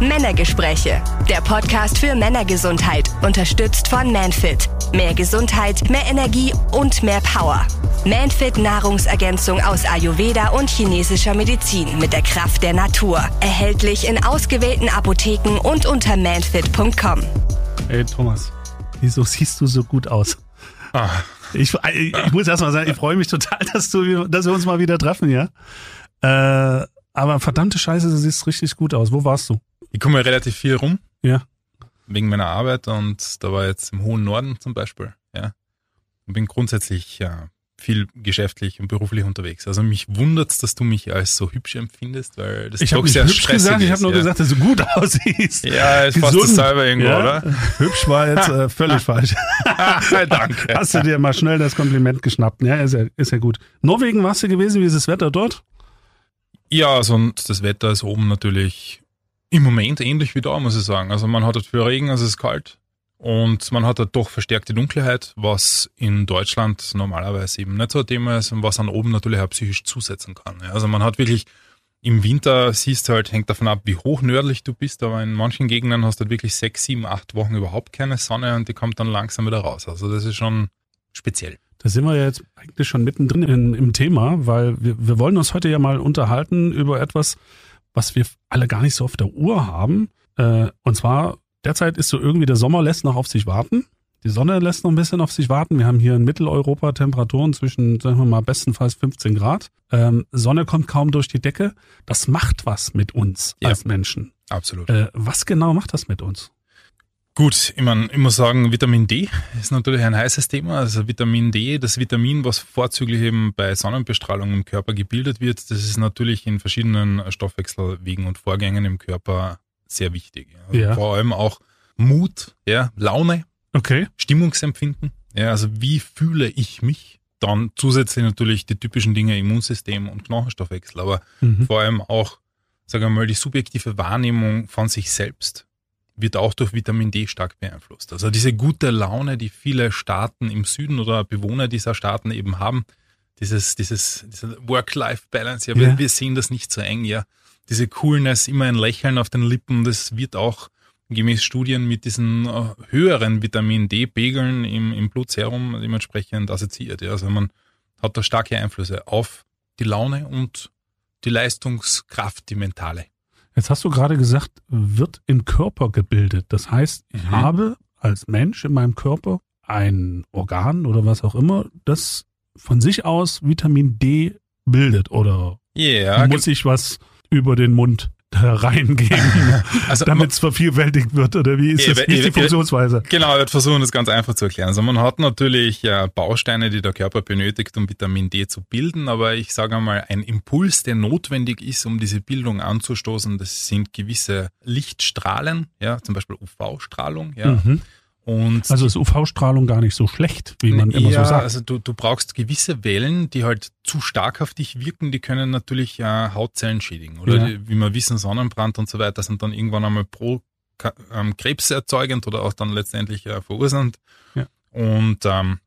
Männergespräche. Der Podcast für Männergesundheit. Unterstützt von Manfit. Mehr Gesundheit, mehr Energie und mehr Power. Manfit Nahrungsergänzung aus Ayurveda und chinesischer Medizin mit der Kraft der Natur. Erhältlich in ausgewählten Apotheken und unter manfit.com. Hey Thomas, wieso siehst du so gut aus? Ah. Ich, ich muss erst mal sagen, ich freue mich total, dass, du, dass wir uns mal wieder treffen, ja. Äh, aber verdammte Scheiße, du siehst richtig gut aus. Wo warst du? Ich komme ja relativ viel rum. Ja. Wegen meiner Arbeit und da war jetzt im hohen Norden zum Beispiel, ja. Und bin grundsätzlich ja, viel geschäftlich und beruflich unterwegs. Also mich wundert's, dass du mich als so hübsch empfindest, weil das ich doch sehr hübsch gesagt, ist. Ich habe nur ja. gesagt, dass du gut aussiehst. Ja, ist fast dasselbe irgendwo, ja? oder? Hübsch war jetzt äh, völlig falsch. Danke. Hast du dir mal schnell das Kompliment geschnappt? Ja, ist ja, ist ja gut. Norwegen warst du gewesen, wie ist das Wetter dort? Ja, also das Wetter ist oben natürlich im Moment ähnlich wie da, muss ich sagen. Also man hat halt viel Regen, also es ist kalt. Und man hat halt doch verstärkte Dunkelheit, was in Deutschland normalerweise eben nicht so ein Thema ist und was an oben natürlich auch psychisch zusetzen kann. Also man hat wirklich im Winter siehst du halt, hängt davon ab, wie hoch nördlich du bist, aber in manchen Gegenden hast du halt wirklich sechs, sieben, acht Wochen überhaupt keine Sonne und die kommt dann langsam wieder raus. Also das ist schon speziell. Da sind wir jetzt eigentlich schon mittendrin in, im Thema, weil wir, wir wollen uns heute ja mal unterhalten über etwas, was wir alle gar nicht so auf der Uhr haben. Äh, und zwar, derzeit ist so irgendwie der Sommer lässt noch auf sich warten. Die Sonne lässt noch ein bisschen auf sich warten. Wir haben hier in Mitteleuropa Temperaturen zwischen, sagen wir mal, bestenfalls 15 Grad. Ähm, Sonne kommt kaum durch die Decke. Das macht was mit uns ja, als Menschen. Absolut. Äh, was genau macht das mit uns? Gut, ich, mein, ich muss sagen, Vitamin D ist natürlich ein heißes Thema. Also Vitamin D, das Vitamin, was vorzüglich eben bei Sonnenbestrahlung im Körper gebildet wird, das ist natürlich in verschiedenen Stoffwechselwegen und Vorgängen im Körper sehr wichtig. Also ja. Vor allem auch Mut, ja, Laune, okay. Stimmungsempfinden. Ja, also wie fühle ich mich? Dann zusätzlich natürlich die typischen Dinge Immunsystem und Knochenstoffwechsel, aber mhm. vor allem auch, sagen wir mal, die subjektive Wahrnehmung von sich selbst wird auch durch Vitamin D stark beeinflusst. Also diese gute Laune, die viele Staaten im Süden oder Bewohner dieser Staaten eben haben, dieses, dieses, diese Work-Life-Balance, ja, ja. Wir, wir, sehen das nicht so eng, ja. Diese Coolness, immer ein Lächeln auf den Lippen, das wird auch gemäß Studien mit diesen äh, höheren Vitamin D-Pegeln im, im Blutserum dementsprechend assoziiert. Ja. Also man hat da starke Einflüsse auf die Laune und die Leistungskraft, die mentale. Jetzt hast du gerade gesagt, wird im Körper gebildet. Das heißt, ich mhm. habe als Mensch in meinem Körper ein Organ oder was auch immer, das von sich aus Vitamin D bildet oder yeah, muss ich was über den Mund reingehen, also, damit es vervielfältigt wird? Oder wie ist, das, wie ist die Funktionsweise? Genau, ich werde versuchen, das ganz einfach zu erklären. Also man hat natürlich ja, Bausteine, die der Körper benötigt, um Vitamin D zu bilden, aber ich sage einmal, ein Impuls, der notwendig ist, um diese Bildung anzustoßen, das sind gewisse Lichtstrahlen, ja, zum Beispiel UV-Strahlung, ja. Mhm und also ist UV-Strahlung gar nicht so schlecht, wie man immer ja, so sagt. Also du, du brauchst gewisse Wellen, die halt zu stark auf dich wirken, die können natürlich äh, Hautzellen schädigen. Oder ja. die, wie wir wissen, Sonnenbrand und so weiter sind dann irgendwann einmal pro ähm, Krebs erzeugend oder auch dann letztendlich äh, verursachend. Ja. Und ähm,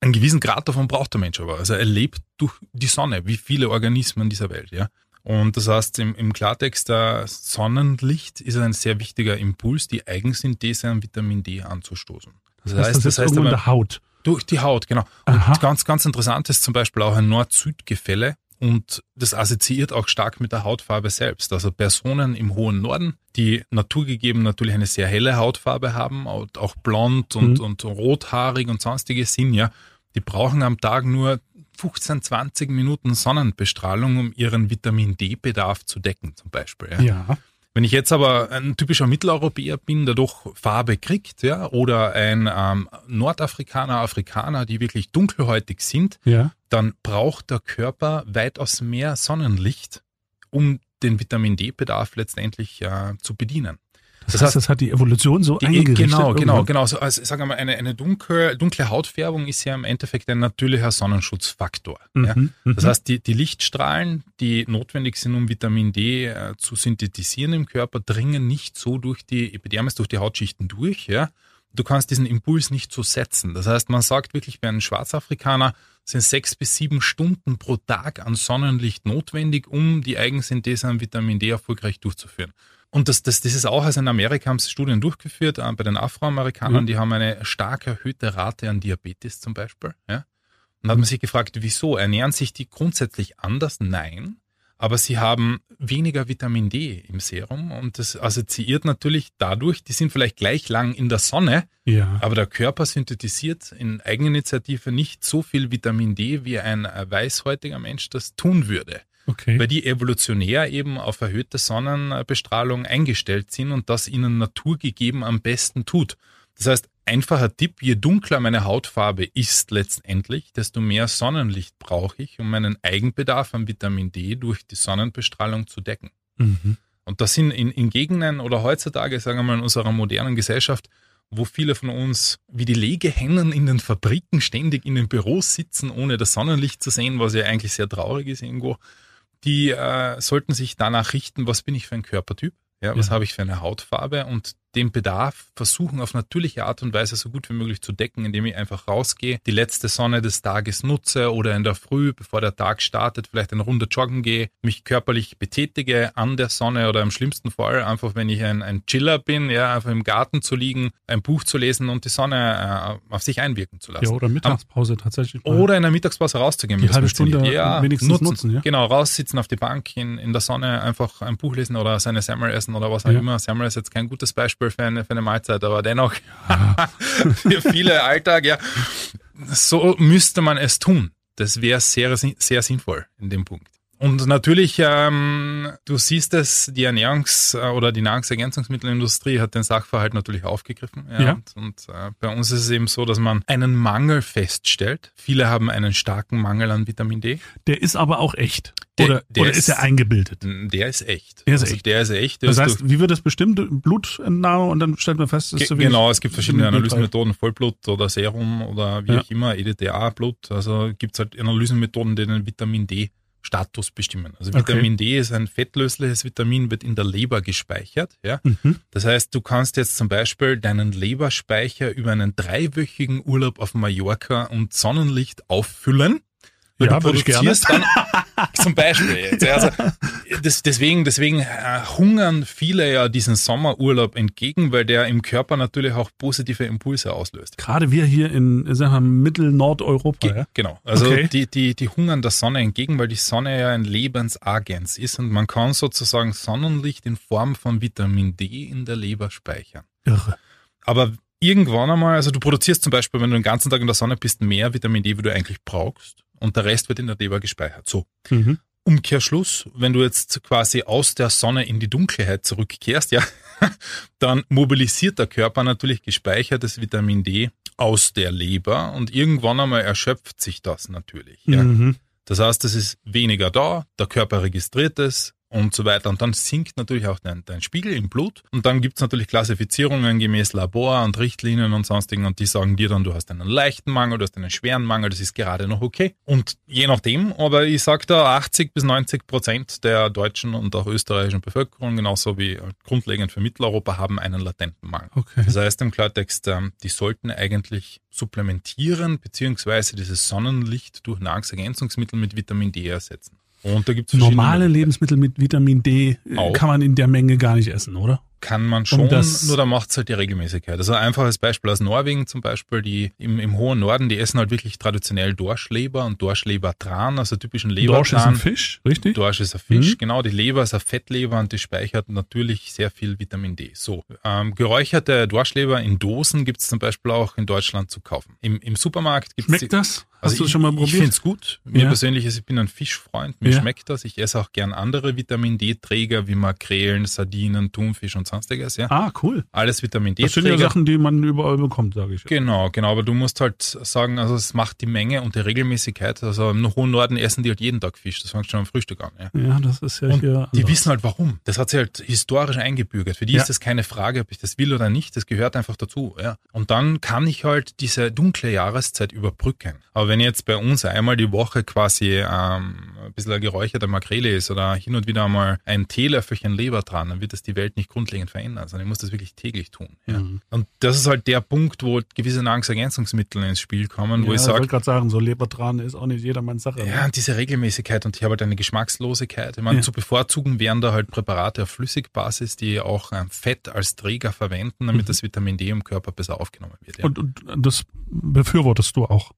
einen gewissen Grad davon braucht der Mensch aber. Also er lebt durch die Sonne, wie viele Organismen dieser Welt, ja. Und das heißt im, im Klartext, das Sonnenlicht ist ein sehr wichtiger Impuls, die Eigensynthese an Vitamin D anzustoßen. Das, das heißt, das, das heißt aber, in der Haut. Durch die Haut, genau. Aha. Und ganz, ganz interessant ist zum Beispiel auch ein Nord-Süd-Gefälle. Und das assoziiert auch stark mit der Hautfarbe selbst. Also Personen im hohen Norden, die naturgegeben natürlich eine sehr helle Hautfarbe haben, auch blond und, mhm. und rothaarig und sonstige sind, ja, die brauchen am Tag nur 15, 20 Minuten Sonnenbestrahlung, um ihren Vitamin D-Bedarf zu decken, zum Beispiel. Ja. ja. Wenn ich jetzt aber ein typischer Mitteleuropäer bin, der doch Farbe kriegt, ja, oder ein ähm, Nordafrikaner, Afrikaner, die wirklich dunkelhäutig sind, ja. dann braucht der Körper weitaus mehr Sonnenlicht, um den Vitamin D-Bedarf letztendlich äh, zu bedienen. Das, das heißt, das hat die Evolution so eingerichtet. Genau, genau, genau. Also, also sagen wir mal, eine, eine dunkle, dunkle Hautfärbung ist ja im Endeffekt ein natürlicher Sonnenschutzfaktor. Mhm, ja. Mhm. Das heißt, die, die Lichtstrahlen, die notwendig sind, um Vitamin D äh, zu synthetisieren im Körper, dringen nicht so durch die Epidermis, durch die Hautschichten durch. Ja. Du kannst diesen Impuls nicht so setzen. Das heißt, man sagt wirklich, bei einem Schwarzafrikaner sind sechs bis sieben Stunden pro Tag an Sonnenlicht notwendig, um die Eigensynthese an Vitamin D erfolgreich durchzuführen. Und das, das, das ist auch, also in Amerika haben sie Studien durchgeführt, äh, bei den Afroamerikanern, mhm. die haben eine stark erhöhte Rate an Diabetes zum Beispiel. Ja? Und hat man sich gefragt, wieso? Ernähren sich die grundsätzlich anders? Nein. Aber sie haben weniger Vitamin D im Serum und das assoziiert natürlich dadurch, die sind vielleicht gleich lang in der Sonne, ja. aber der Körper synthetisiert in Eigeninitiative nicht so viel Vitamin D, wie ein weißhäutiger Mensch das tun würde. Okay. Weil die evolutionär eben auf erhöhte Sonnenbestrahlung eingestellt sind und das ihnen naturgegeben am besten tut. Das heißt, einfacher Tipp, je dunkler meine Hautfarbe ist letztendlich, desto mehr Sonnenlicht brauche ich, um meinen Eigenbedarf an Vitamin D durch die Sonnenbestrahlung zu decken. Mhm. Und das sind in, in Gegenden oder heutzutage, sagen wir mal, in unserer modernen Gesellschaft, wo viele von uns wie die Legehennen in den Fabriken ständig in den Büros sitzen, ohne das Sonnenlicht zu sehen, was ja eigentlich sehr traurig ist irgendwo, die äh, sollten sich danach richten, was bin ich für ein Körpertyp, ja, was ja. habe ich für eine Hautfarbe und den Bedarf versuchen auf natürliche Art und Weise so gut wie möglich zu decken, indem ich einfach rausgehe, die letzte Sonne des Tages nutze oder in der Früh, bevor der Tag startet, vielleicht eine Runde joggen gehe, mich körperlich betätige an der Sonne oder im schlimmsten Fall einfach, wenn ich ein, ein Chiller bin, ja, einfach im Garten zu liegen, ein Buch zu lesen und die Sonne äh, auf sich einwirken zu lassen. Ja, oder Mittagspause tatsächlich. Oder in der Mittagspause rauszugehen. Die halbe Stunde ja, wenigstens nutzen, nutzen, ja. Genau, raussitzen auf die Bank in, in der Sonne, einfach ein Buch lesen oder seine Semmel essen oder was auch ja. immer. Semmel ist jetzt kein gutes Beispiel Beispiel für eine, für eine Mahlzeit, aber dennoch für viele Alltag, ja. So müsste man es tun. Das wäre sehr, sehr sinnvoll in dem Punkt. Und natürlich, ähm, du siehst es, die Ernährungs- oder die Nahrungsergänzungsmittelindustrie hat den Sachverhalt natürlich aufgegriffen. Ja. ja. Und, und äh, bei uns ist es eben so, dass man einen Mangel feststellt. Viele haben einen starken Mangel an Vitamin D. Der ist aber auch echt. Der, oder, der oder ist, ist, er eingebildet? Der ist echt. Der ist also echt. Der ist echt. Das heißt, wie wird das bestimmt? Blutentnahme und dann stellt man fest, es ist so Genau, es gibt verschiedene Analysemethoden, Vollblut oder Serum oder wie ja. auch immer, EDTA-Blut. Also gibt es halt Analysemethoden, die den Vitamin D Status bestimmen. Also Vitamin okay. D ist ein fettlösliches Vitamin, wird in der Leber gespeichert. Ja? Mhm. Das heißt, du kannst jetzt zum Beispiel deinen Leberspeicher über einen dreiwöchigen Urlaub auf Mallorca und Sonnenlicht auffüllen. Weil ja, du produzierst dann zum Beispiel jetzt. Also das, deswegen, deswegen äh, hungern viele ja diesen Sommerurlaub entgegen, weil der im Körper natürlich auch positive Impulse auslöst. Gerade wir hier in sagen wir, Mittel-Nordeuropa. Ge ja? Genau. Also okay. die, die, die hungern der Sonne entgegen, weil die Sonne ja ein Lebensagens ist und man kann sozusagen Sonnenlicht in Form von Vitamin D in der Leber speichern. Irre. Aber irgendwann einmal, also du produzierst zum Beispiel, wenn du den ganzen Tag in der Sonne bist, mehr Vitamin D, wie du eigentlich brauchst und der Rest wird in der Leber gespeichert. So. Mhm. Umkehrschluss, wenn du jetzt quasi aus der Sonne in die Dunkelheit zurückkehrst, ja, dann mobilisiert der Körper natürlich gespeichertes Vitamin D aus der Leber und irgendwann einmal erschöpft sich das natürlich. Ja. Mhm. Das heißt, es ist weniger da, der Körper registriert es, und so weiter. Und dann sinkt natürlich auch dein, dein Spiegel im Blut. Und dann gibt's natürlich Klassifizierungen gemäß Labor und Richtlinien und sonstigen. Und die sagen dir dann, du hast einen leichten Mangel, du hast einen schweren Mangel, das ist gerade noch okay. Und je nachdem, aber ich sag da 80 bis 90 Prozent der deutschen und auch österreichischen Bevölkerung, genauso wie grundlegend für Mitteleuropa, haben einen latenten Mangel. Okay. Das heißt im Klartext, ähm, die sollten eigentlich supplementieren, beziehungsweise dieses Sonnenlicht durch Nahrungsergänzungsmittel mit Vitamin D ersetzen. Und da gibt's normale Lebensmittel mit Vitamin D äh, auch. kann man in der Menge gar nicht essen, oder? Kann man schon, nur da macht es halt die Regelmäßigkeit. Also ein einfaches Beispiel aus Norwegen zum Beispiel, die im, im hohen Norden, die essen halt wirklich traditionell Dorschleber und Dorschlebertran, also typischen Lebertran. Dorsch ist ein Fisch, richtig? Dorsch ist ein Fisch, mhm. genau. Die Leber ist eine Fettleber und die speichert natürlich sehr viel Vitamin D. So, ähm, geräucherte Dorschleber in Dosen gibt es zum Beispiel auch in Deutschland zu kaufen. Im, im Supermarkt gibt es... Schmeckt das? Hast also du ich, schon mal probiert? Ich finde es gut. Mir ja. persönlich, ist, ich bin ein Fischfreund, mir ja. schmeckt das. Ich esse auch gern andere Vitamin D-Träger wie Makrelen, Sardinen, Thunfisch und sonstiges, ja. Ah, cool. Alles Vitamin D. Das sind ja Sachen, die man überall bekommt, sage ich. Genau, genau. Aber du musst halt sagen, also es macht die Menge und die Regelmäßigkeit. Also im hohen Norden essen die halt jeden Tag Fisch. Das fängt schon am Frühstück an. Ja, ja das ist ja und hier. Anders. Die wissen halt warum. Das hat sich halt historisch eingebürgert. Für die ja. ist das keine Frage, ob ich das will oder nicht. Das gehört einfach dazu. Ja. Und dann kann ich halt diese dunkle Jahreszeit überbrücken. Aber wenn jetzt bei uns einmal die Woche quasi ähm, ein bisschen eine geräucherte Makrele ist oder hin und wieder mal ein Teelöffelchen Leber dran, dann wird das die Welt nicht grundlegend zwingend verändern, sondern ich muss das wirklich täglich tun. Ja. Mhm. Und das ist halt der Punkt, wo gewisse Nahrungsergänzungsmittel ins Spiel kommen, ja, ich sage. Ich wollte gerade sagen, so Lebertran ist auch nicht jedermanns Sache. Ja, und diese Regelmäßigkeit und ich habe halt eine Geschmackslosigkeit. Ich meine, ja. zu bevorzugen wären da halt Präparate auf Flüssigbasis, die auch Fett als Träger verwenden, damit mhm. das Vitamin D im Körper besser aufgenommen wird. Und, und das befürwortest du auch?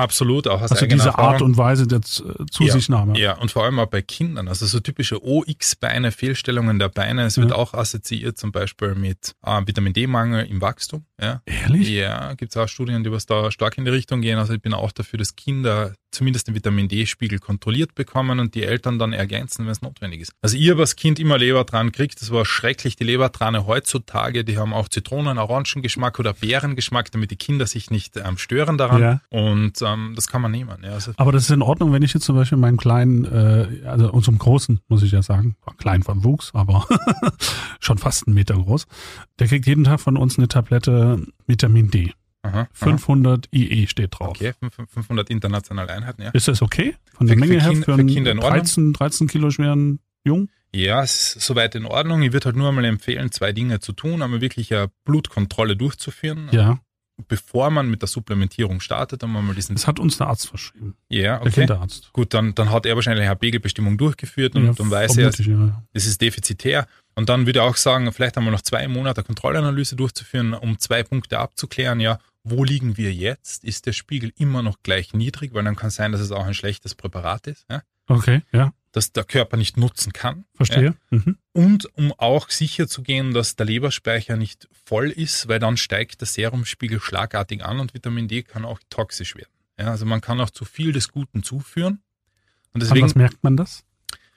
Absolut, auch aus Also diese Erfahrung. Art und Weise der äh, Zusichtnahme. Ja, ja, und vor allem auch bei Kindern. Also so typische OX-Beine, Fehlstellungen der Beine. Es wird ja. auch assoziiert zum Beispiel mit äh, Vitamin D-Mangel im Wachstum. Ja. Ehrlich? Ja, gibt es auch Studien, die was da stark in die Richtung gehen. Also ich bin auch dafür, dass Kinder zumindest den Vitamin D-Spiegel kontrolliert bekommen und die Eltern dann ergänzen, wenn es notwendig ist. Also ihr was Kind immer Lebertran kriegt, das war schrecklich. Die Lebertrane heutzutage, die haben auch Zitronen, Orangengeschmack oder Beerengeschmack, damit die Kinder sich nicht ähm, stören daran. Ja. Und ähm, das kann man nehmen. Ja, also Aber das ist in Ordnung, wenn ich jetzt zum Beispiel meinen kleinen, äh, also unserem Großen, muss ich ja sagen, klein von Wuchs, aber schon fast einen Meter groß, der kriegt jeden Tag von uns eine Tablette Vitamin D. Aha, 500 aha. IE steht drauf. Okay, 500 internationale Einheiten, ja. Ist das okay? Von der Menge her für, für einen 13, 13 Kilo schweren Jungen? Ja, es ist soweit in Ordnung. Ich würde halt nur einmal empfehlen, zwei Dinge zu tun. Einmal wirklich eine Blutkontrolle durchzuführen. Ja. Bevor man mit der Supplementierung startet, dann mal diesen. Das hat uns der Arzt verschrieben. Ja, okay. Der Kinderarzt. Gut, dann, dann hat er wahrscheinlich eine Pegelbestimmung durchgeführt und ja, dann weiß er, ja. es ist defizitär. Und dann würde er auch sagen, vielleicht einmal noch zwei Monate Kontrollanalyse durchzuführen, um zwei Punkte abzuklären. Ja, wo liegen wir jetzt? Ist der Spiegel immer noch gleich niedrig? Weil dann kann sein, dass es auch ein schlechtes Präparat ist. Ja? Okay, ja. Das der Körper nicht nutzen kann. Verstehe. Ja? Mhm. Und um auch sicher zu gehen, dass der Leberspeicher nicht voll ist, weil dann steigt der Serumspiegel schlagartig an und Vitamin D kann auch toxisch werden. Ja, also man kann auch zu viel des Guten zuführen. Und deswegen, An was merkt man das?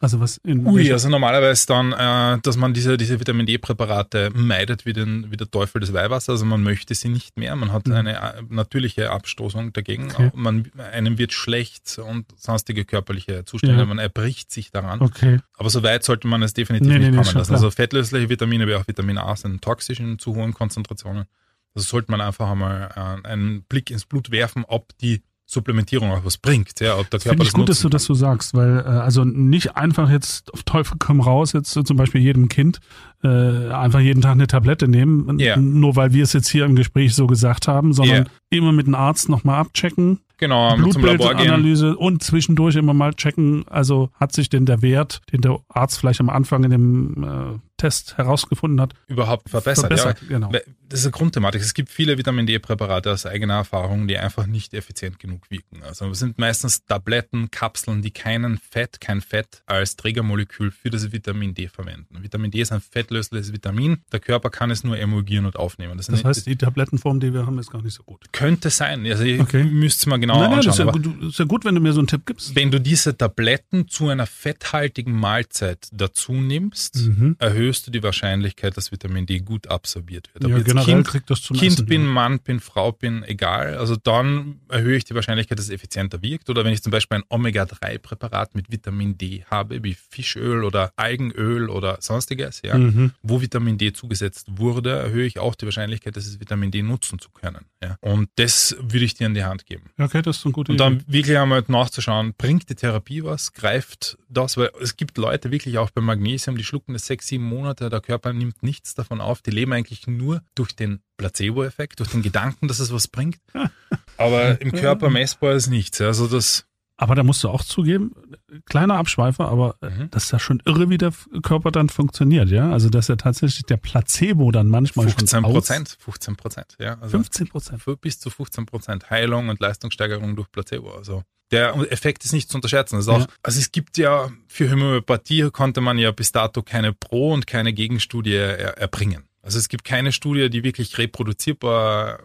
Also was in Ui, also normalerweise dann, äh, dass man diese, diese Vitamin D-Präparate meidet wie, den, wie der Teufel des Weihwassers. Also man möchte sie nicht mehr. Man hat mhm. eine äh, natürliche Abstoßung dagegen. Okay. Man, einem wird schlecht und sonstige körperliche Zustände. Ja. Man erbricht sich daran. Okay. Aber so weit sollte man es definitiv nee, nicht nee, kommen lassen. Also fettlösliche Vitamine wie auch Vitamin A sind toxisch in zu hohen Konzentrationen. Also sollte man einfach einmal äh, einen Blick ins Blut werfen, ob die Supplementierung auch was bringt. Ja, ob der Körper Finde ich gut, dass du das so sagst, weil äh, also nicht einfach jetzt auf Teufel komm raus, jetzt zum Beispiel jedem Kind äh, einfach jeden Tag eine Tablette nehmen, yeah. nur weil wir es jetzt hier im Gespräch so gesagt haben, sondern yeah. immer mit dem Arzt nochmal abchecken. Genau, Blutbildanalyse und zwischendurch immer mal checken, also hat sich denn der Wert, den der Arzt vielleicht am Anfang in dem äh, Test herausgefunden hat, überhaupt verbessert. verbessert ja. genau. Das ist eine Grundthematik. Es gibt viele Vitamin D-Präparate aus eigener Erfahrung, die einfach nicht effizient genug wirken. Also es sind meistens Tabletten, Kapseln, die keinen Fett, kein Fett als Trägermolekül für das Vitamin D verwenden. Vitamin D ist ein fettlösliches Vitamin. Der Körper kann es nur emulgieren und aufnehmen. Das, das heißt, die Tablettenform, die wir haben, ist gar nicht so gut. Könnte sein. Also ihr okay. müsst es mal genau nein, nein, anschauen. Das ist, ja gut, ist ja gut, wenn du mir so einen Tipp gibst. Wenn du diese Tabletten zu einer fetthaltigen Mahlzeit dazu nimmst, mhm. erhöhst du die Wahrscheinlichkeit, dass Vitamin D gut absorbiert wird. Ob ja, generell kind, kriegt das zum Kind Essen, bin, ja. Mann bin, Frau bin, egal. Also dann erhöhe ich die Wahrscheinlichkeit, dass es effizienter wirkt. Oder wenn ich zum Beispiel ein Omega-3-Präparat mit Vitamin D habe, wie Fischöl oder Algenöl oder sonstiges, ja, mhm. Wo Vitamin D zugesetzt wurde, erhöhe ich auch die Wahrscheinlichkeit, dass es Vitamin D nutzen zu können. Ja. Und das würde ich dir in die Hand geben. Okay, das ist ein guter Und dann Idee. wirklich einmal nachzuschauen, bringt die Therapie was, greift das, weil es gibt Leute wirklich auch beim Magnesium, die schlucken das sechs, sieben Monate, der Körper nimmt nichts davon auf. Die leben eigentlich nur durch den Placebo-Effekt, durch den Gedanken, dass es was bringt. Aber im Körper messbar ist nichts. Also das. Aber da musst du auch zugeben, kleiner Abschweifer, aber mhm. das ist ja schon irre, wie der Körper dann funktioniert, ja? Also, dass ja tatsächlich der Placebo dann manchmal 15 Prozent, 15 Prozent, ja. Also 15 Prozent. Bis zu 15 Prozent Heilung und Leistungssteigerung durch Placebo. Also, der Effekt ist nicht zu unterschätzen. Also, auch, ja. also es gibt ja für Homöopathie konnte man ja bis dato keine Pro- und keine Gegenstudie er, erbringen. Also es gibt keine Studie, die wirklich reproduzierbar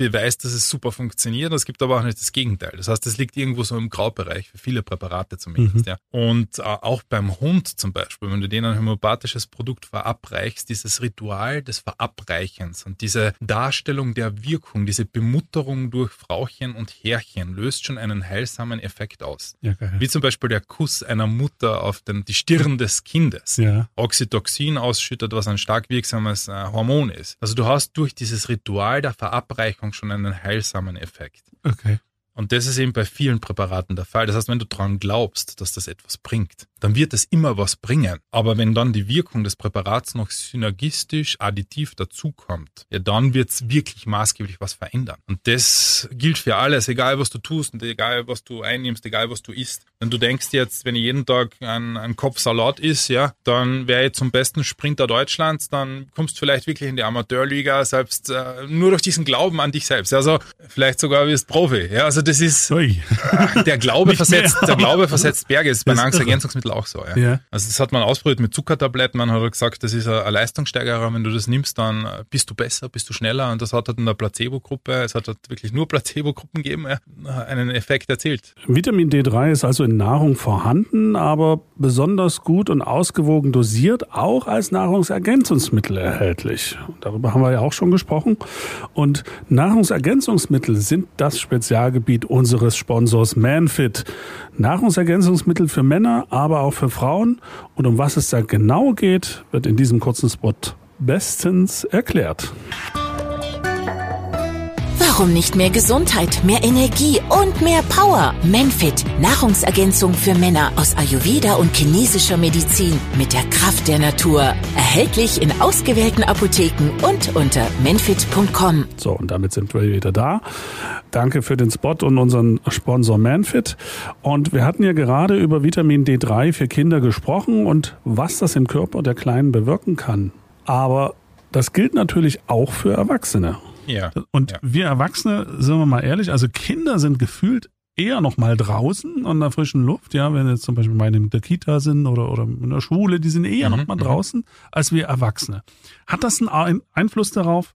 beweist, dass es super funktioniert. Es gibt aber auch nicht das Gegenteil. Das heißt, es liegt irgendwo so im Graubereich, für viele Präparate zumindest. Mhm. Ja. Und äh, auch beim Hund zum Beispiel, wenn du denen ein homöopathisches Produkt verabreichst, dieses Ritual des Verabreichens und diese Darstellung der Wirkung, diese Bemutterung durch Frauchen und Herrchen löst schon einen heilsamen Effekt aus. Ja, Wie zum Beispiel der Kuss einer Mutter auf den, die Stirn des Kindes. Ja. Oxytocin ausschüttet, was ein stark wirksames äh, Hormon ist. Also du hast durch dieses Ritual der Verabreichung Anfang schon einen heilsamen Effekt. Okay. Und das ist eben bei vielen Präparaten der Fall. Das heißt, wenn du daran glaubst, dass das etwas bringt, dann wird es immer was bringen. Aber wenn dann die Wirkung des Präparats noch synergistisch, additiv dazukommt, ja, dann wird es wirklich maßgeblich was verändern. Und das gilt für alles, egal was du tust und egal was du einnimmst, egal was du isst. Wenn du denkst jetzt, wenn ich jeden Tag einen, Kopf Salat isst, ja, dann wäre ich zum besten Sprinter Deutschlands, dann kommst du vielleicht wirklich in die Amateurliga, selbst äh, nur durch diesen Glauben an dich selbst. Also vielleicht sogar wirst Profi. Ja, also das ist äh, der Glaube versetzt, der Glaube versetzt Berge. Ist bei Nahrungsergänzungsmitteln auch so. Ja. ja. Also das hat man ausprobiert mit Zuckertabletten. Man hat gesagt, das ist ein Leistungssteigerer. Wenn du das nimmst, dann bist du besser, bist du schneller. Und das hat halt in der Placebo-Gruppe, es hat halt wirklich nur Placebo-Gruppen gegeben, einen Effekt erzielt. Vitamin D3 ist also in Nahrung vorhanden, aber besonders gut und ausgewogen dosiert, auch als Nahrungsergänzungsmittel erhältlich. Darüber haben wir ja auch schon gesprochen. Und Nahrungsergänzungsmittel sind das Spezialgebiet unseres Sponsors Manfit. Nahrungsergänzungsmittel für Männer, aber auch für Frauen. Und um was es da genau geht, wird in diesem kurzen Spot bestens erklärt. Warum nicht mehr Gesundheit, mehr Energie und mehr Power? Menfit, Nahrungsergänzung für Männer aus Ayurveda und chinesischer Medizin mit der Kraft der Natur. Erhältlich in ausgewählten Apotheken und unter menfit.com. So, und damit sind wir wieder da. Danke für den Spot und unseren Sponsor Manfit. Und wir hatten ja gerade über Vitamin D3 für Kinder gesprochen und was das im Körper der Kleinen bewirken kann. Aber das gilt natürlich auch für Erwachsene. Ja. Und ja. wir Erwachsene, sind wir mal ehrlich, also Kinder sind gefühlt eher noch mal draußen an der frischen Luft, ja, wenn jetzt zum Beispiel meine in der Kita sind oder, oder in der Schule, die sind eher mhm. noch mal mhm. draußen als wir Erwachsene. Hat das einen Einfluss darauf,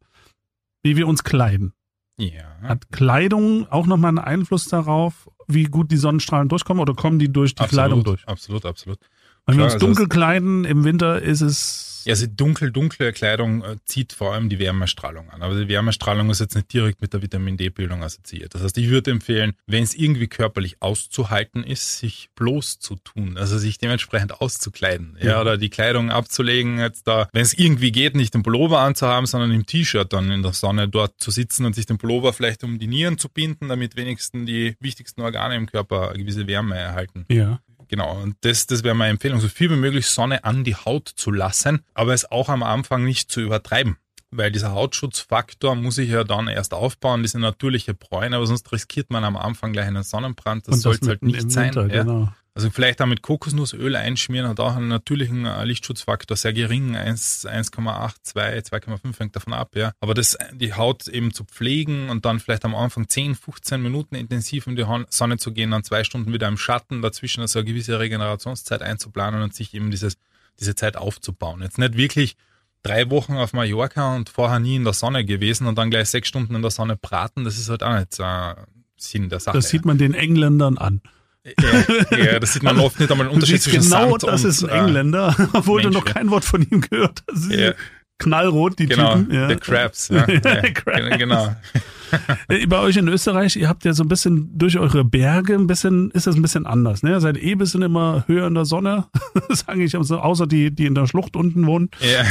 wie wir uns kleiden? Ja. Hat Kleidung auch nochmal einen Einfluss darauf, wie gut die Sonnenstrahlen durchkommen oder kommen die durch die absolut, Kleidung durch? Absolut, absolut. Wenn Klar, wir uns also dunkel kleiden im Winter, ist es ja, also dunkel, dunkle Kleidung äh, zieht vor allem die Wärmestrahlung an. Aber die Wärmestrahlung ist jetzt nicht direkt mit der Vitamin D-Bildung assoziiert. Das heißt, ich würde empfehlen, wenn es irgendwie körperlich auszuhalten ist, sich bloß zu tun, also sich dementsprechend auszukleiden, ja, ja oder die Kleidung abzulegen, jetzt da, wenn es irgendwie geht, nicht den Pullover anzuhaben, sondern im T-Shirt dann in der Sonne dort zu sitzen und sich den Pullover vielleicht um die Nieren zu binden, damit wenigstens die wichtigsten Organe im Körper eine gewisse Wärme erhalten. Ja. Genau, und das, das wäre meine Empfehlung, so viel wie möglich Sonne an die Haut zu lassen, aber es auch am Anfang nicht zu übertreiben. Weil dieser Hautschutzfaktor muss ich ja dann erst aufbauen, diese natürliche Bräune, aber sonst riskiert man am Anfang gleich einen Sonnenbrand. Das soll es halt nicht sein. Winter, ja. genau. Also vielleicht auch mit Kokosnussöl einschmieren hat auch einen natürlichen äh, Lichtschutzfaktor sehr gering, 1,8, 2, 2,5 hängt davon ab, ja. Aber das, die Haut eben zu pflegen und dann vielleicht am Anfang 10, 15 Minuten intensiv in die Sonne zu gehen, dann zwei Stunden wieder im Schatten, dazwischen also eine gewisse Regenerationszeit einzuplanen und sich eben dieses, diese Zeit aufzubauen. Jetzt nicht wirklich drei Wochen auf Mallorca und vorher nie in der Sonne gewesen und dann gleich sechs Stunden in der Sonne braten, das ist halt auch nicht äh, Sinn der Sache. Das sieht man den Engländern an. Ja, ja, das sieht man oft nicht einmal einen Unterschied zwischen genau, Sand das ist ein Engländer, äh, obwohl Mensch, du noch kein Wort von ihm gehört hast. Ja. Knallrot, die genau, Typen. Ja. The Crabs. Ja. The Crabs. Genau. Äh, bei euch in Österreich, ihr habt ja so ein bisschen durch eure Berge ein bisschen, ist das ein bisschen anders, ne? Ihr seid eh ein bisschen immer höher in der Sonne, sage ich, außer die, die in der Schlucht unten wohnen. Ja.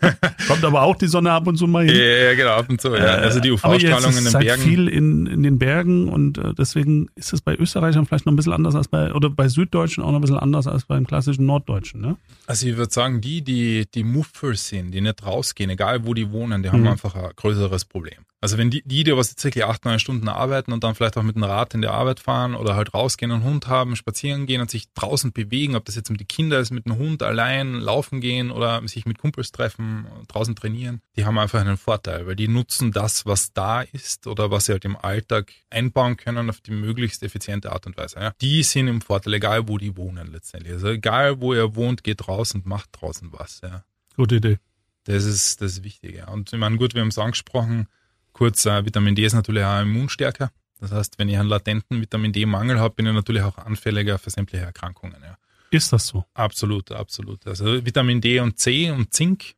Kommt aber auch die Sonne ab und zu mal hin. Ja, ja genau, ab und zu, ja. Also die UV-Strahlung in den Bergen. Halt viel in, in den Bergen und äh, deswegen ist es bei Österreichern vielleicht noch ein bisschen anders als bei, oder bei Süddeutschen auch noch ein bisschen anders als beim klassischen Norddeutschen, ne? Also ich würde sagen, die, die, die Muffer sind, die nicht rausgehen, egal wo die wohnen, die haben mhm. einfach ein größeres Problem. Also wenn die, die, die was jetzt wirklich acht, neun Stunden arbeiten und dann vielleicht auch mit dem Rad in die Arbeit fahren oder halt rausgehen, einen Hund haben, spazieren gehen und sich draußen bewegen, ob das jetzt mit den Kindern ist, mit dem Hund allein laufen gehen oder sich mit Kumpels treffen, draußen trainieren, die haben einfach einen Vorteil, weil die nutzen das, was da ist oder was sie halt im Alltag einbauen können auf die möglichst effiziente Art und Weise. Ja. Die sind im Vorteil, egal wo die wohnen letztendlich. Also egal wo ihr wohnt, geht raus und macht draußen was. Ja. Gute Idee. Das ist das Wichtige. Und ich meine, gut, wir haben es angesprochen, Kurz, äh, Vitamin D ist natürlich auch immunstärker. Das heißt, wenn ich einen latenten Vitamin D-Mangel habe, bin ich natürlich auch anfälliger für sämtliche Erkrankungen. Ja. Ist das so? Absolut, absolut. Also Vitamin D und C und Zink,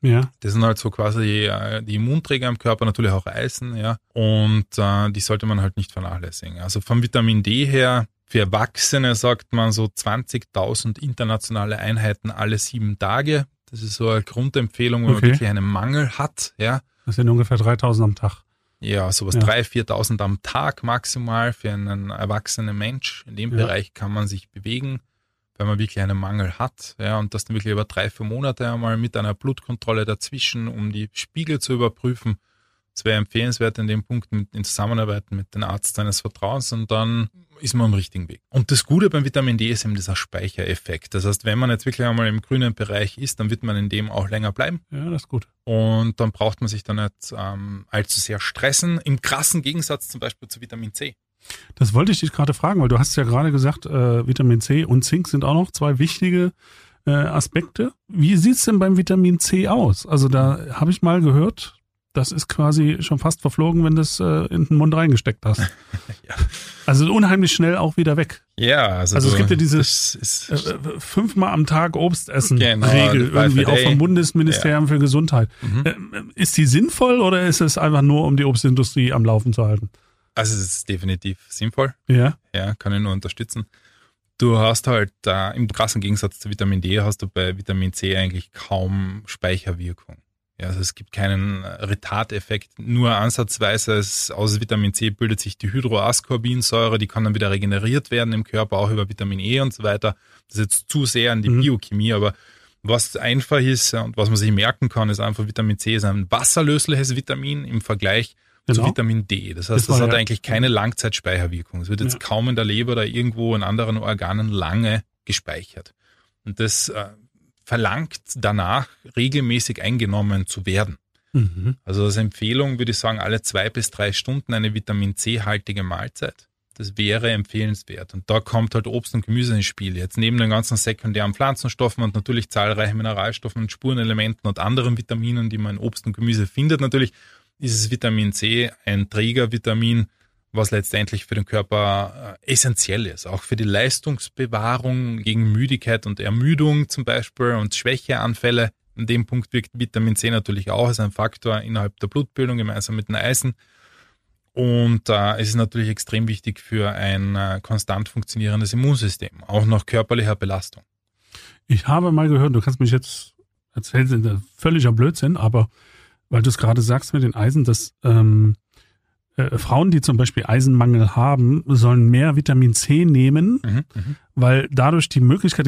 ja. das sind halt so quasi äh, die Immunträger im Körper, natürlich auch Eisen, ja. Und äh, die sollte man halt nicht vernachlässigen. Also vom Vitamin D her, für Erwachsene sagt man so 20.000 internationale Einheiten alle sieben Tage. Das ist so eine Grundempfehlung, wenn okay. man wirklich einen Mangel hat, ja. Das sind ungefähr 3000 am Tag. Ja, sowas ja. 3.000, 4.000 am Tag maximal für einen erwachsenen Mensch. In dem ja. Bereich kann man sich bewegen. wenn man wirklich einen Mangel hat. Ja, und das dann wirklich über drei, vier Monate einmal mit einer Blutkontrolle dazwischen, um die Spiegel zu überprüfen. Es wäre empfehlenswert in dem Punkt mit, in Zusammenarbeit mit dem Arzt seines Vertrauens und dann ist man am richtigen Weg. Und das Gute beim Vitamin D ist eben dieser Speichereffekt. Das heißt, wenn man jetzt wirklich einmal im grünen Bereich ist, dann wird man in dem auch länger bleiben. Ja, das ist gut. Und dann braucht man sich dann nicht ähm, allzu sehr stressen. Im krassen Gegensatz zum Beispiel zu Vitamin C. Das wollte ich dich gerade fragen, weil du hast ja gerade gesagt, äh, Vitamin C und Zink sind auch noch zwei wichtige äh, Aspekte. Wie sieht's denn beim Vitamin C aus? Also da habe ich mal gehört, das ist quasi schon fast verflogen, wenn du es äh, in den Mund reingesteckt hast. ja. Also unheimlich schnell auch wieder weg. Ja, also, also es gibt ja diese äh, fünfmal am Tag Obst essen genau, Regel irgendwie auch vom Bundesministerium ja. für Gesundheit. Mhm. Äh, ist die sinnvoll oder ist es einfach nur, um die Obstindustrie am Laufen zu halten? Also es ist definitiv sinnvoll. Ja. Ja, kann ich nur unterstützen. Du hast halt äh, im krassen Gegensatz zu Vitamin D hast du bei Vitamin C eigentlich kaum Speicherwirkung. Ja, also es gibt keinen Retardeffekt, nur ansatzweise es, aus Vitamin C bildet sich die Hydroascorbinsäure, die kann dann wieder regeneriert werden im Körper, auch über Vitamin E und so weiter. Das ist jetzt zu sehr an die mhm. Biochemie, aber was einfach ist und was man sich merken kann, ist einfach Vitamin C ist ein wasserlösliches Vitamin im Vergleich genau. zu Vitamin D. Das heißt, das, das hat ja eigentlich keine Langzeitspeicherwirkung. Es wird jetzt ja. kaum in der Leber oder irgendwo in anderen Organen lange gespeichert. Und das äh, verlangt danach, regelmäßig eingenommen zu werden. Mhm. Also als Empfehlung würde ich sagen, alle zwei bis drei Stunden eine Vitamin C-haltige Mahlzeit. Das wäre empfehlenswert. Und da kommt halt Obst und Gemüse ins Spiel. Jetzt neben den ganzen sekundären Pflanzenstoffen und natürlich zahlreichen Mineralstoffen und Spurenelementen und anderen Vitaminen, die man in Obst und Gemüse findet, natürlich ist es Vitamin C ein Trägervitamin, was letztendlich für den Körper äh, essentiell ist. Auch für die Leistungsbewahrung gegen Müdigkeit und Ermüdung zum Beispiel und Schwächeanfälle. In dem Punkt wirkt Vitamin C natürlich auch als ein Faktor innerhalb der Blutbildung gemeinsam mit dem Eisen. Und äh, es ist natürlich extrem wichtig für ein äh, konstant funktionierendes Immunsystem, auch nach körperlicher Belastung. Ich habe mal gehört, du kannst mich jetzt erzählen, völliger Blödsinn, aber weil du es gerade sagst mit den Eisen, dass ähm, äh, Frauen, die zum Beispiel Eisenmangel haben, sollen mehr Vitamin C nehmen, mhm, mhm. weil dadurch die Möglichkeit,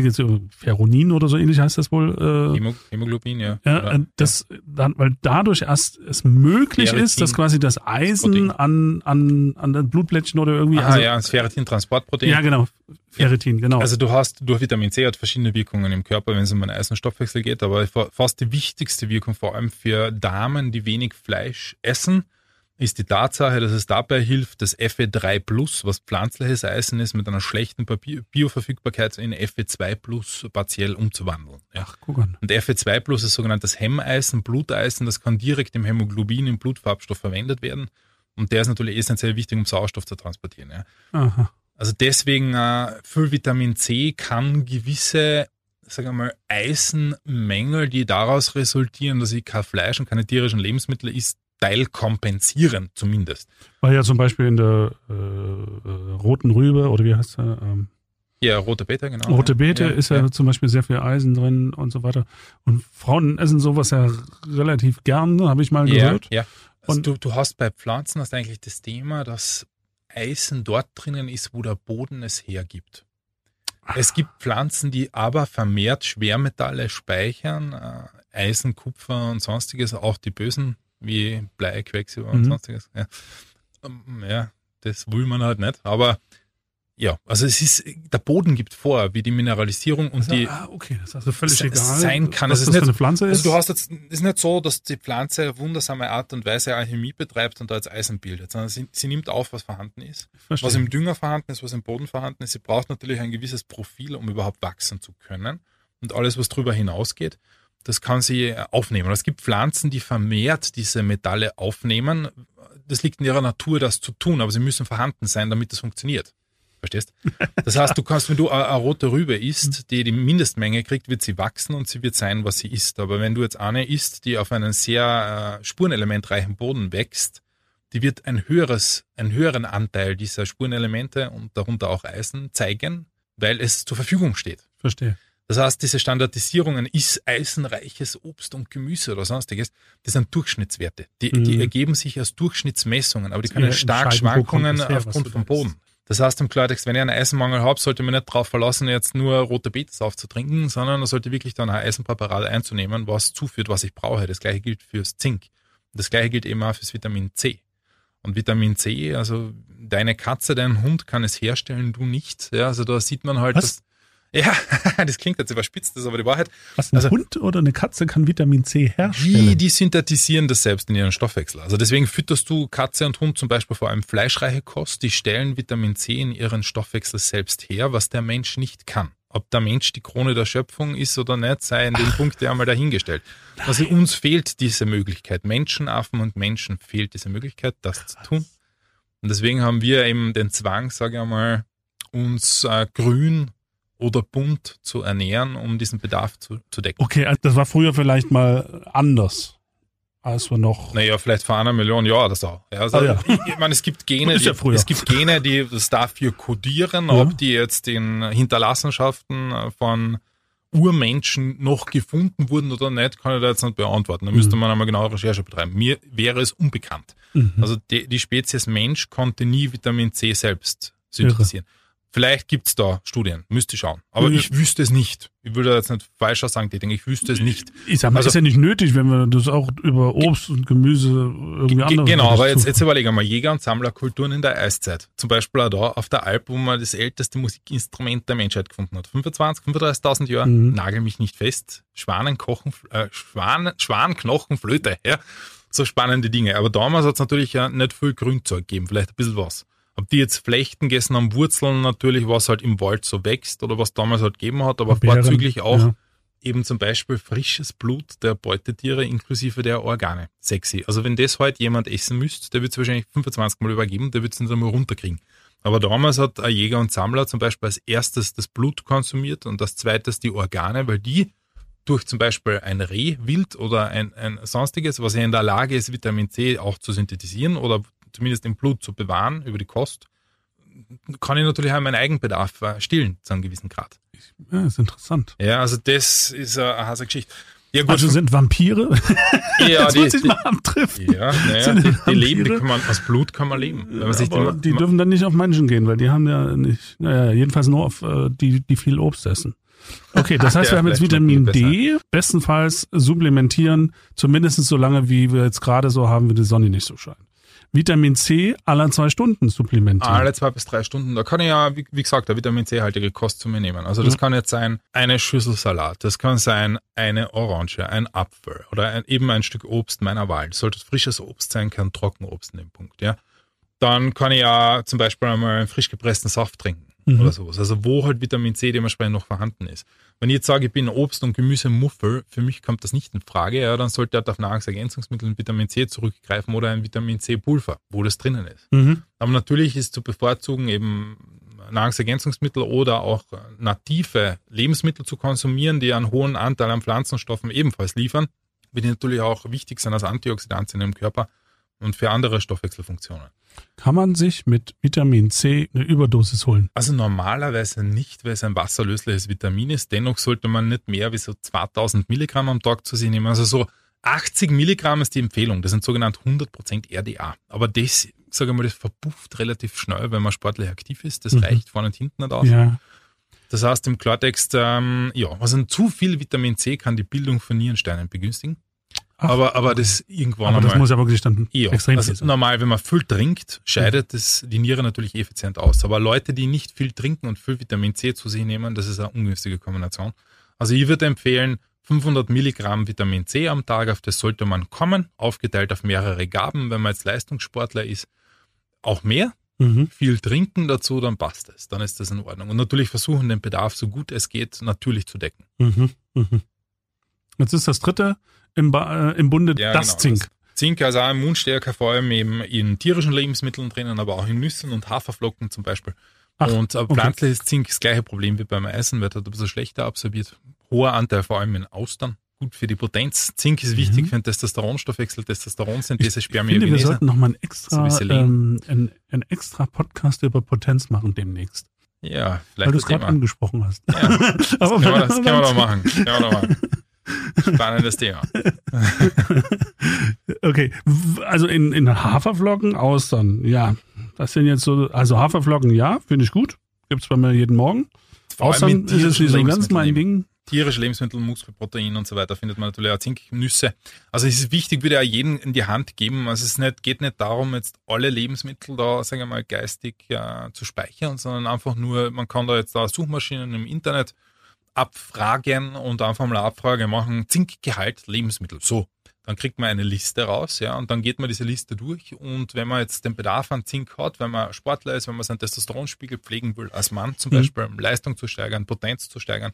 Ferronin oder so ähnlich heißt das wohl. Äh, Hämoglobin, ja. ja oder, das, ja. Dann, weil dadurch erst es möglich Ferritin. ist, dass quasi das Eisen an, an, an den Blutplättchen oder irgendwie. Ah, also, ja, das Ferritin-Transportprotein. Ja, genau. Ferritin, genau. Also du hast durch Vitamin C hat verschiedene Wirkungen im Körper, wenn es um den Eisenstoffwechsel geht, aber fast die wichtigste Wirkung, vor allem für Damen, die wenig Fleisch essen, ist die Tatsache, dass es dabei hilft, das Fe3 Plus, was pflanzliches Eisen ist, mit einer schlechten Bioverfügbarkeit in Fe2 Plus partiell umzuwandeln. Ja. Ach, guck an. Und Fe2 Plus ist sogenanntes Hemmeisen, Bluteisen, das kann direkt im Hämoglobin, im Blutfarbstoff verwendet werden. Und der ist natürlich essentiell wichtig, um Sauerstoff zu transportieren. Ja. Aha. Also deswegen, äh, Vitamin C kann gewisse sagen wir mal, Eisenmängel, die daraus resultieren, dass ich kein Fleisch und keine tierischen Lebensmittel isst, Teil kompensieren, zumindest. Weil ja zum Beispiel in der äh, äh, roten Rübe oder wie heißt er? Ähm, ja, rote Beete, genau. Rote Beete ja, ist ja, ja, zum Beispiel sehr viel Eisen drin und so weiter. Und Frauen essen sowas ja relativ gern, habe ich mal gehört. Ja, also und du, du hast bei Pflanzen hast eigentlich das Thema, dass Eisen dort drinnen ist, wo der Boden es hergibt. Es gibt Pflanzen, die aber vermehrt Schwermetalle speichern, äh, Eisen, Kupfer und sonstiges, auch die bösen wie Blei, Quecksilber und mhm. sonstiges. Ja. Ähm, ja, das will man halt nicht. Aber ja, also es ist, der Boden gibt vor, wie die Mineralisierung und also, die ah, okay, das ist also völlig egal, sein kann. Was es ist das nicht, eine Pflanze ist. Also du hast jetzt, ist nicht so, dass die Pflanze auf wundersame Art und Weise Alchemie betreibt und da jetzt Eisen bildet, sondern sie, sie nimmt auf, was vorhanden ist. Was im Dünger vorhanden ist, was im Boden vorhanden ist. Sie braucht natürlich ein gewisses Profil, um überhaupt wachsen zu können. Und alles, was darüber hinausgeht, das kann sie aufnehmen. Es gibt Pflanzen, die vermehrt diese Metalle aufnehmen. Das liegt in ihrer Natur, das zu tun, aber sie müssen vorhanden sein, damit das funktioniert. Verstehst? Das heißt, du kannst, wenn du eine, rote Rübe isst, die die Mindestmenge kriegt, wird sie wachsen und sie wird sein, was sie ist. Aber wenn du jetzt eine isst, die auf einen sehr äh, spurenelementreichen Boden wächst, die wird ein höheres, einen höheren Anteil dieser Spurenelemente und darunter auch Eisen zeigen, weil es zur Verfügung steht. Verstehe. Das heißt, diese Standardisierungen ist eisenreiches Obst und Gemüse oder sonstiges, das sind Durchschnittswerte. Die, mhm. die ergeben sich aus Durchschnittsmessungen, aber die können stark Schwankungen aufgrund vom Boden. Das heißt im Klartext, wenn ich einen Eisenmangel habe, sollte man nicht darauf verlassen, jetzt nur rote Betesaft zu trinken, sondern man sollte wirklich dann ein Eisenpräparat einzunehmen, was zuführt, was ich brauche. Das gleiche gilt fürs Zink. Das gleiche gilt eben auch fürs Vitamin C. Und Vitamin C, also deine Katze, dein Hund kann es herstellen, du nicht. Ja, also da sieht man halt, Was? dass, ja, das klingt jetzt überspitzt, das ist aber die Wahrheit. Was, ein Also- Hund oder eine Katze kann Vitamin C Die, herstellen? die synthetisieren das selbst in ihren Stoffwechsel. Also deswegen fütterst du Katze und Hund zum Beispiel vor allem fleischreiche Kost. Die stellen Vitamin C in ihren Stoffwechsel selbst her, was der Mensch nicht kann. Ob der Mensch die Krone der Schöpfung ist oder nicht, sei in dem Punkt ja einmal dahingestellt. Also uns fehlt diese Möglichkeit. Menschenaffen und Menschen fehlt diese Möglichkeit, das zu tun. Und deswegen haben wir eben den Zwang, sage ich einmal, uns äh, grün oder bunt zu ernähren, um diesen Bedarf zu, zu decken. Okay, also das war früher vielleicht mal anders, als wir noch. Naja, vielleicht vor einer Million Jahren oder so. Ja, also, Ah, ja. Ich, meine, es gibt Gene, ja die, es gibt Gene, die das dafür kodieren, Ja. ob die jetzt in Hinterlassenschaften von Urmenschen noch gefunden wurden oder nicht, kann ich da jetzt nicht beantworten. Da müsste man einmal genaue Recherche betreiben. Mir wäre es unbekannt. Mhm. Also die, die Spezies Mensch konnte nie Vitamin C selbst synthetisieren. Vielleicht gibt's da Studien, müsste schauen. Aber Ja. ich wüsste es nicht. Ich würde jetzt nicht falscher sagen, tätigen. Ich wüsste es nicht. Ich sag mal, Also- ist ja nicht nötig, wenn wir das auch über Obst und Gemüse irgendwie Ge- andere. Genau, aber jetzt, jetzt überlegen wir mal Jäger- und Sammlerkulturen in der Eiszeit. Zum Beispiel auch da auf der Alp, wo man das älteste Musikinstrument der Menschheit gefunden hat. 25, 35.000 Jahre, Mhm. nagel mich nicht fest. Schwanenkochen, äh, Schwan, Schwanknochenflöte, ja. So spannende Dinge. Aber damals hat es natürlich ja nicht viel Grünzeug gegeben, vielleicht ein bisschen was. Ob die jetzt Flechten gegessen haben, Wurzeln natürlich, was halt im Wald so wächst oder was damals halt gegeben hat, aber Beeren, vorzüglich auch ja. eben zum Beispiel frisches Blut der Beutetiere inklusive der Organe. Sexy. Also wenn das heute jemand essen müsste, der wird es wahrscheinlich 25 Mal übergeben, der wird es nicht einmal runterkriegen. Aber damals hat ein Jäger und Sammler zum Beispiel als erstes das Blut konsumiert und als zweites die Organe, weil die durch zum Beispiel ein Reh, Wild oder ein, ein sonstiges, was ja in der Lage ist, Vitamin C auch zu synthetisieren oder zumindest im Blut zu bewahren über die Kost, kann ich natürlich auch meinen Eigenbedarf äh, stillen zu einem gewissen Grad. Ja, ist interessant. Ja, also das ist eine, harte Geschichte. Ja gut, Also sind Vampire? ja, die, die, mal abtreffen. ja, naja, die, die leben, die kann man, aus Blut kann man leben. Wenn man sich aber die, die dürfen dann nicht auf Menschen gehen, weil die haben ja nicht, naja, jedenfalls nur auf äh, die, die viel Obst essen. Okay, das heißt, Ja, wir haben jetzt Vitamin D, bestenfalls supplementieren, zumindest so lange, wie wir jetzt gerade so haben, wie die Sonne nicht so scheint. Vitamin C alle zwei Stunden supplementieren. alle zwei bis drei Stunden, da kann ich ja, wie, wie gesagt, eine Vitamin C-haltige Kost zu mir nehmen. Also das Mhm. kann jetzt sein eine Schüssel Salat, das kann sein eine Orange, ein Apfel oder ein, eben ein Stück Obst meiner Wahl. Das sollte frisches Obst sein, kein Trockenobst in dem Punkt, ja. Dann kann ich ja zum Beispiel einmal einen frisch gepressten Saft trinken Mhm. oder sowas. Also wo halt Vitamin C dementsprechend noch vorhanden ist. Wenn ich jetzt sage, ich bin Obst- und Gemüsemuffel, für mich kommt das nicht in Frage, ja, dann sollte halt auf Nahrungsergänzungsmittel und Vitamin C zurückgreifen oder ein Vitamin C-Pulver, wo das drinnen ist. Mhm. Aber natürlich ist zu bevorzugen, eben Nahrungsergänzungsmittel oder auch native Lebensmittel zu konsumieren, die einen hohen Anteil an Pflanzenstoffen ebenfalls liefern, die natürlich auch wichtig sind als Antioxidantien im Körper und für andere Stoffwechselfunktionen. Kann man sich mit Vitamin C eine Überdosis holen? Also normalerweise nicht, weil es ein wasserlösliches Vitamin ist. Dennoch sollte man nicht mehr wie so 2000 Milligramm am Tag zu sich nehmen. Also so 80 Milligramm ist die Empfehlung. Das sind sogenannt 100% RDA. Aber das, sage ich mal, das verpufft relativ schnell, wenn man sportlich aktiv ist. Das Mhm. reicht vorne und hinten nicht aus. Ja. Das heißt im Klartext, ähm, ja, also zu viel Vitamin C kann die Bildung von Nierensteinen begünstigen. Ach, aber, aber das irgendwann aber das einmal. muss ja wirklich dann Ja, extrem also sein. normal, wenn man viel trinkt, scheidet das die Niere natürlich effizient aus. Aber Leute, die nicht viel trinken und viel Vitamin C zu sich nehmen, das ist eine ungünstige Kombination. Also ich würde empfehlen, 500 Milligramm Vitamin C am Tag, auf das sollte man kommen, aufgeteilt auf mehrere Gaben. Wenn man jetzt Leistungssportler ist, auch mehr, Mhm. viel trinken dazu, dann passt es. Dann ist das in Ordnung. Und natürlich versuchen, den Bedarf so gut es geht natürlich zu decken. Mhm. Mhm. Jetzt ist das dritte im, ba äh, im Bunde das genau, Zink. Das Zink, also auch Immunstärker, vor allem eben in tierischen Lebensmitteln drinnen, aber auch in Nüssen und Haferflocken zum Beispiel. Ach, und okay. pflanzliches Zink, das gleiche Problem wie beim Eisen, wird halt ein bisschen schlechter absorbiert. Hoher Anteil vor allem in Austern. Gut für die Potenz. Zink ist wichtig Mhm. für den Testosteronstoffwechsel, Testosteronsynthese, Ich finde, wir sollten noch mal ein extra, So ähm, ein, ein extra Podcast über Potenz machen demnächst. Ja, Weil vielleicht du das es gerade angesprochen hast. Ja, Aber das können wir, das können wir doch machen. Können wir doch machen. Spannendes Thema. Okay, also in, in Haferflocken, Austern, ja, Das sind jetzt so, also Haferflocken, ja, finde ich gut. Gibt's bei mir jeden Morgen. Vor mit ist es nicht so ganz mein. Ding. tierische Lebensmittel, Muskelprotein und so weiter findet man natürlich auch Zink, Nüsse. Also es ist wichtig, würde auch jeden in die Hand geben. Also es nicht, geht nicht darum, jetzt alle Lebensmittel da, sagen wir mal, geistig äh, zu speichern, sondern einfach nur, man kann da jetzt da Suchmaschinen im Internet abfragen und einfach mal Abfrage machen, Zinkgehalt Lebensmittel. So. Dann kriegt man eine Liste raus, ja, und dann geht man diese Liste durch. Und wenn man jetzt den Bedarf an Zink hat, wenn man Sportler ist, wenn man seinen Testosteronspiegel pflegen will, als Mann zum Mhm. Beispiel, um Leistung zu steigern, Potenz zu steigern,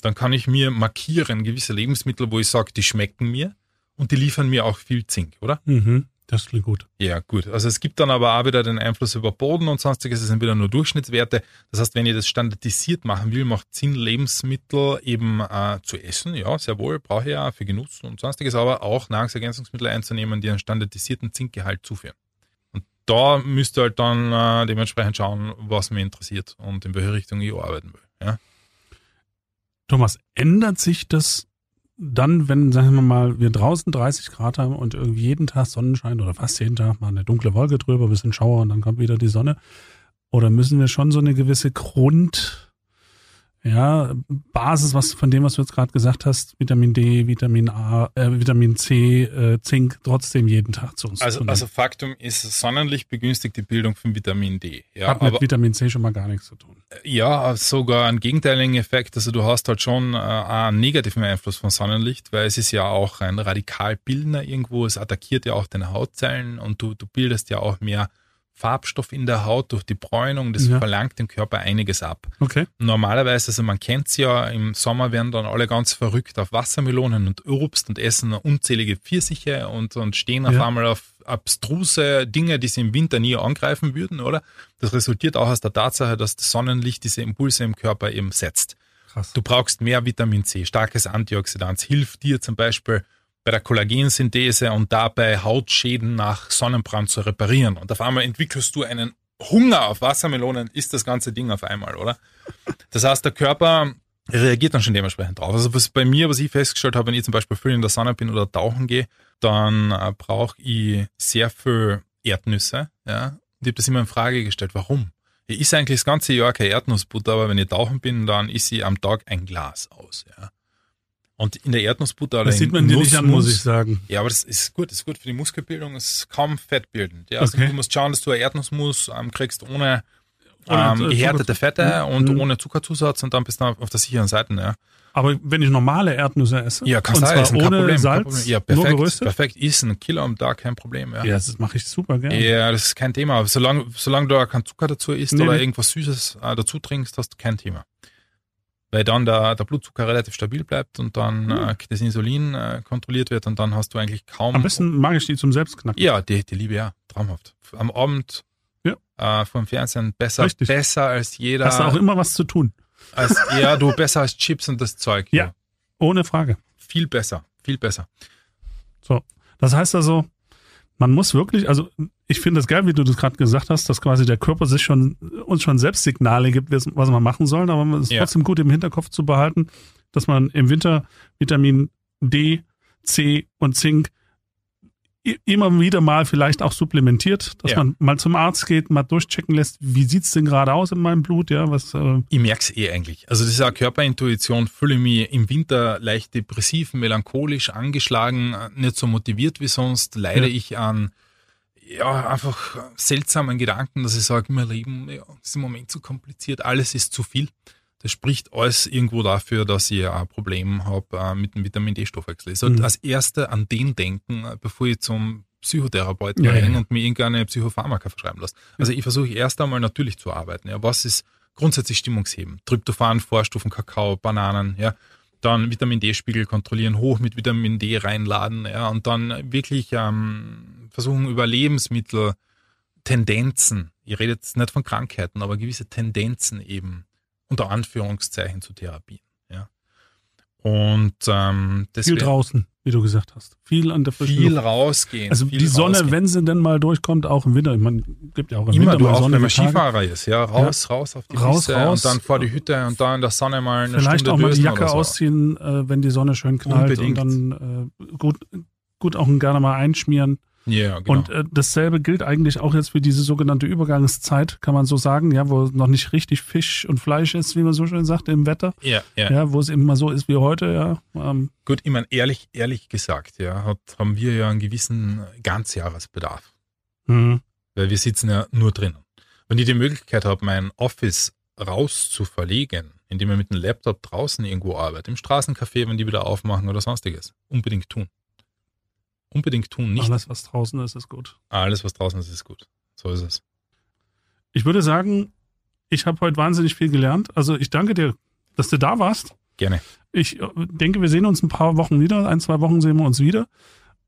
dann kann ich mir markieren gewisse Lebensmittel, wo ich sage, die schmecken mir und die liefern mir auch viel Zink, oder? Mhm. Das klingt gut. Ja, gut. Also es gibt dann aber auch wieder den Einfluss über Boden und sonstiges. Das sind wieder nur Durchschnittswerte. Das heißt, wenn ihr das standardisiert machen will, macht Sinn, Lebensmittel eben äh, zu essen. Ja, sehr wohl, brauche ich ja für Genuss und sonstiges, aber auch Nahrungsergänzungsmittel einzunehmen, die einen standardisierten Zinkgehalt zuführen. Und da müsst ihr halt dann äh, dementsprechend schauen, was mir interessiert und in welche Richtung ich arbeiten will. Ja. Thomas, ändert sich das dann, wenn, sagen wir mal, wir draußen 30 Grad haben und irgendwie jeden Tag Sonnenschein oder fast jeden Tag mal eine dunkle Wolke drüber, bisschen Schauer und dann kommt wieder die Sonne? Oder müssen wir schon so eine gewisse Grund, ja, Basis, was von dem, was du jetzt gerade gesagt hast, Vitamin D, Vitamin A, äh, Vitamin C, äh, Zink, trotzdem jeden Tag zu uns Also, zu nehmen? also Faktum ist, Sonnenlicht begünstigt die Bildung von Vitamin D. Ja, Hat mit Vitamin C schon mal gar nichts zu tun. Ja, sogar einen gegenteiligen Effekt. Also du hast halt schon äh, einen negativen Einfluss von Sonnenlicht, weil es ist ja auch ein Radikalbildner irgendwo. Es attackiert ja auch deine Hautzellen und du, du bildest ja auch mehr Farbstoff in der Haut durch die Bräunung. Das Ja. verlangt dem Körper einiges ab. Okay. Normalerweise, also man kennt's ja, im Sommer werden dann alle ganz verrückt auf Wassermelonen und Obst und essen unzählige Pfirsiche und, und stehen auf Ja. einmal auf abstruse Dinge, die sie im Winter nie angreifen würden, oder? Das resultiert auch aus der Tatsache, dass das Sonnenlicht diese Impulse im Körper eben setzt. Krass. Du brauchst mehr Vitamin C, starkes Antioxidant, hilft dir zum Beispiel bei der Kollagensynthese und dabei Hautschäden nach Sonnenbrand zu reparieren. Und auf einmal entwickelst du einen Hunger auf Wassermelonen, isst das ganze Ding auf einmal, oder? Das heißt, der Körper reagiert dann schon dementsprechend drauf. Also was bei mir, was ich festgestellt habe, wenn ich zum Beispiel viel in der Sonne bin oder tauchen gehe, dann äh, brauche ich sehr viel Erdnüsse. Ja? Ich habe das immer in Frage gestellt, warum? Ich esse eigentlich das ganze Jahr keine Erdnussbutter, aber wenn ich tauchen bin, dann esse ich am Tag ein Glas aus. Ja? Und in der Erdnussbutter oder Das sieht man dir nicht an, muss ich sagen. ja, aber das ist gut, das ist gut für die Muskelbildung, es ist kaum fettbildend. Ja, also Okay. du musst schauen, dass du Erdnussmus ähm, kriegst ohne, ähm, äh, gehärtete Fette Mhm. und Mhm. ohne Zuckerzusatz und dann bist du auf der sicheren Seite. Ja, Aber wenn ich normale Erdnüsse esse, ja kannst und du zwar essen, ohne Problem, Salz. Ja, nur perfekt, geröstet, perfekt, essen, ein Kilo am Tag, kein Problem. Ja, ja, das mache ich super gerne. ja das ist kein Thema. Solange, solange du keinen Zucker dazu isst Nee, oder nee. irgendwas Süßes äh, dazu trinkst, hast du kein Thema. Weil dann der, der Blutzucker relativ stabil bleibt und dann äh, das Insulin äh, kontrolliert wird und dann hast du eigentlich kaum Am besten mag ich die zum Selbstknacken. Ja, die, die liebe ja, traumhaft. Am Abend Ja. äh, vor dem Fernsehen besser, Richtig. besser als jeder. Hast du auch immer was zu tun. als, ja, du besser als Chips und das Zeug. Ja. Ohne Frage. Viel besser, viel besser. So. Das heißt also, man muss wirklich, also ich finde es geil, wie du das gerade gesagt hast, dass quasi der Körper sich schon, uns schon selbst Signale gibt, was man machen soll, aber es ist Ja. trotzdem gut im Hinterkopf zu behalten, dass man im Winter Vitamin D, C und Zink immer wieder mal vielleicht auch supplementiert, dass Ja. man mal zum Arzt geht, mal durchchecken lässt, wie sieht's denn gerade aus in meinem Blut, ja, was, äh, Ich merk's eh eigentlich. Also das ist auch Körperintuition, fühle mich im Winter leicht depressiv, melancholisch, angeschlagen, nicht so motiviert wie sonst, leide Ja. ich an ja, einfach seltsamen Gedanken, dass ich sage, mein Leben ja, ist im Moment zu kompliziert, alles ist zu viel. Das spricht alles irgendwo dafür, dass ich ein Problem habe äh, mit dem Vitamin D-Stoffwechsel. Ich sollte Mhm. als Erster an den denken, äh, bevor ich zum Psychotherapeuten Ja, ja, und mir irgendeine Psychopharmaka verschreiben lasse. Also ich versuche erst einmal natürlich zu arbeiten. Ja, was ist grundsätzlich stimmungshebend? Tryptophan, Vorstufen, Kakao, Bananen, ja. Dann Vitamin D-Spiegel kontrollieren, hoch mit Vitamin D reinladen, ja, und dann wirklich ähm, versuchen über Lebensmittel Tendenzen, ich rede jetzt nicht von Krankheiten, aber gewisse Tendenzen eben unter Anführungszeichen zu therapieren. Ja. Und ähm, viel draußen, wie du gesagt hast. Viel an der frischen viel rausgehen. Also viel die Sonne, rausgehen. wenn sie denn mal durchkommt, auch im Winter. Man gibt ja auch im Immer Winter du mal auch, wenn sonnige man. Skifahrer ist, ja, raus, raus auf die Raus, Piste raus. und dann vor die Hütte und da in der Sonne mal eine Vielleicht Stunde auch mal die Jacke so. ausziehen, äh, wenn die Sonne schön knallt Unbedingt. und dann äh, gut, gut auch gerne mal einschmieren. Ja, genau. Und äh, dasselbe gilt eigentlich auch jetzt für diese sogenannte Übergangszeit, kann man so sagen, ja, wo noch nicht richtig Fisch und Fleisch ist, wie man so schön sagt, im Wetter. Ja, ja. Ja, wo es immer so ist wie heute, ja. Ähm. Gut, ich meine, ehrlich, ehrlich gesagt, ja, hat, haben wir ja einen gewissen Ganzjahresbedarf. Mhm. Weil wir sitzen ja nur drinnen. Wenn ich die Möglichkeit habe, mein Office raus zu verlegen, indem ich mit dem Laptop draußen irgendwo arbeite, im Straßencafé, wenn die wieder aufmachen oder sonstiges, unbedingt tun unbedingt tun. Nicht Alles, was draußen ist, ist gut. Alles, was draußen ist, ist gut. So ist es. Ich würde sagen, ich habe heute wahnsinnig viel gelernt. Also ich danke dir, dass du da warst. Gerne. Ich äh, denke, wir sehen uns ein paar Wochen wieder. Ein, zwei Wochen sehen wir uns wieder.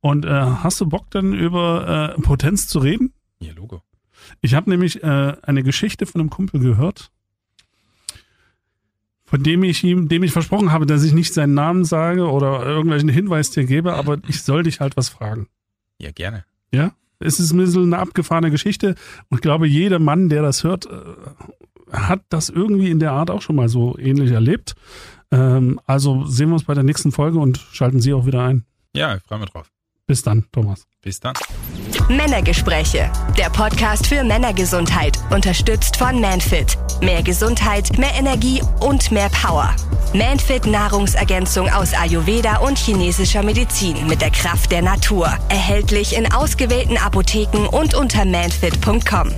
Und äh, hast du Bock dann über äh, Potenz zu reden? Ja, Logo. Ich habe nämlich äh, eine Geschichte von einem Kumpel gehört, von dem ich ihm, dem ich versprochen habe, dass ich nicht seinen Namen sage oder irgendwelchen Hinweis dir gebe, aber ich soll dich halt was fragen. Ja, gerne. Ja? Es ist ein bisschen eine abgefahrene Geschichte und ich glaube, jeder Mann, der das hört, äh, hat das irgendwie in der Art auch schon mal so ähnlich erlebt. Ähm, also sehen wir uns bei der nächsten Folge und schalten Sie auch wieder ein. Ja, ich freue mich drauf. Bis dann, Thomas. Bis dann. Männergespräche, der Podcast für Männergesundheit, unterstützt von Manfit. Mehr Gesundheit, mehr Energie und mehr Power. Manfit Nahrungsergänzung aus Ayurveda und chinesischer Medizin mit der Kraft der Natur. Erhältlich in ausgewählten Apotheken und unter manfit.com.